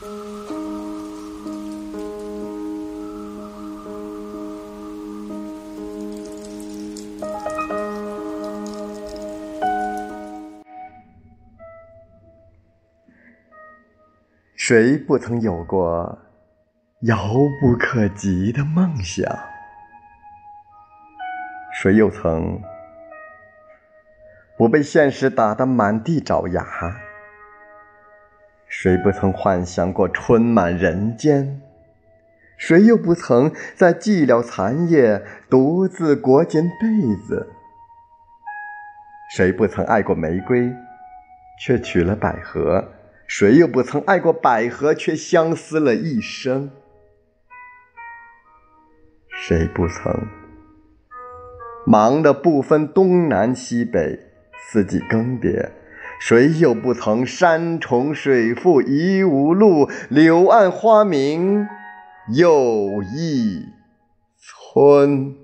谁不曾有过遥不可及的梦想？谁又曾不被现实打得满地找牙？谁不曾幻想过春满人间？谁又不曾在寂寥残夜独自裹紧被子？谁不曾爱过玫瑰，却娶了百合？谁又不曾爱过百合，却相思了一生？谁不曾忙得不分东南西北，四季更迭？谁又不曾山重水复疑无路，柳暗花明又一村？